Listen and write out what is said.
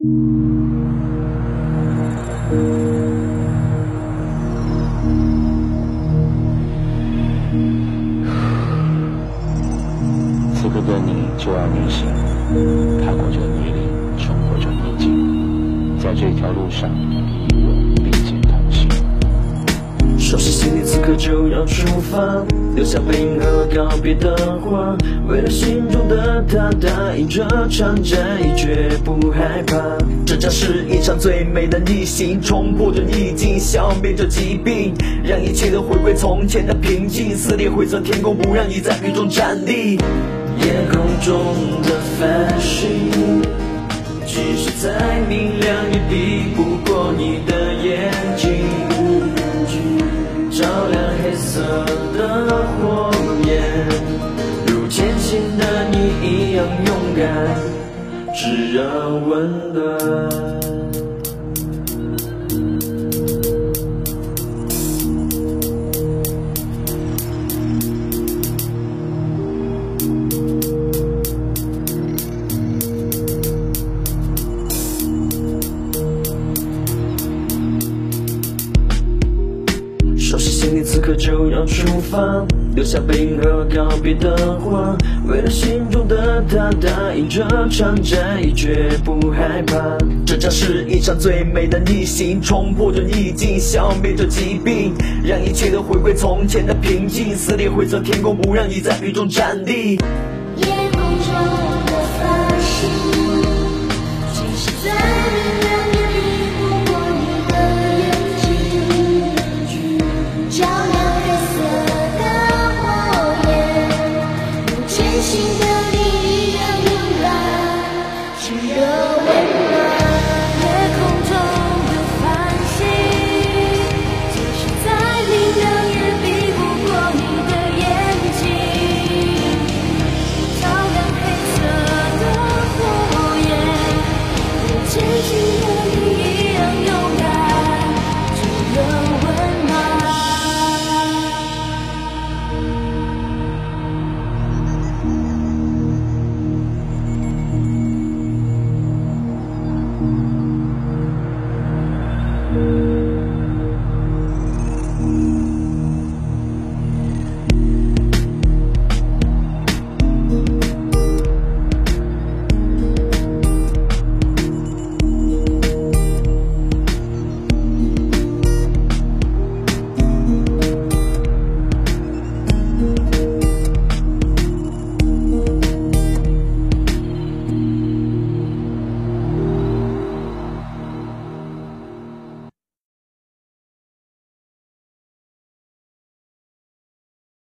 此刻的你就要逆行，踏过这泥泞，冲过这逆境，在这条路上。收拾行李，此刻就要出发，留下背影和告别的话。为了心中的他，答应这场战役绝不害怕。这将是一场最美的逆行，冲破这逆境，消灭这疾病，让一切都回归从前的平静。撕裂灰色天空，不让你在雨中站立。夜空中的繁星，即使再明亮，也比不过你的勇敢，炙热温暖。收拾行李，此刻就要出发，留下冰河告别的话，为了心中的他，答应这场战役绝不害怕。这将是一场最美的逆行，冲破这逆境，消灭这疾病，让一切都回归从前的平静。撕裂灰色天空，不让你在雨中站立。夜空中的繁星，尽是最美。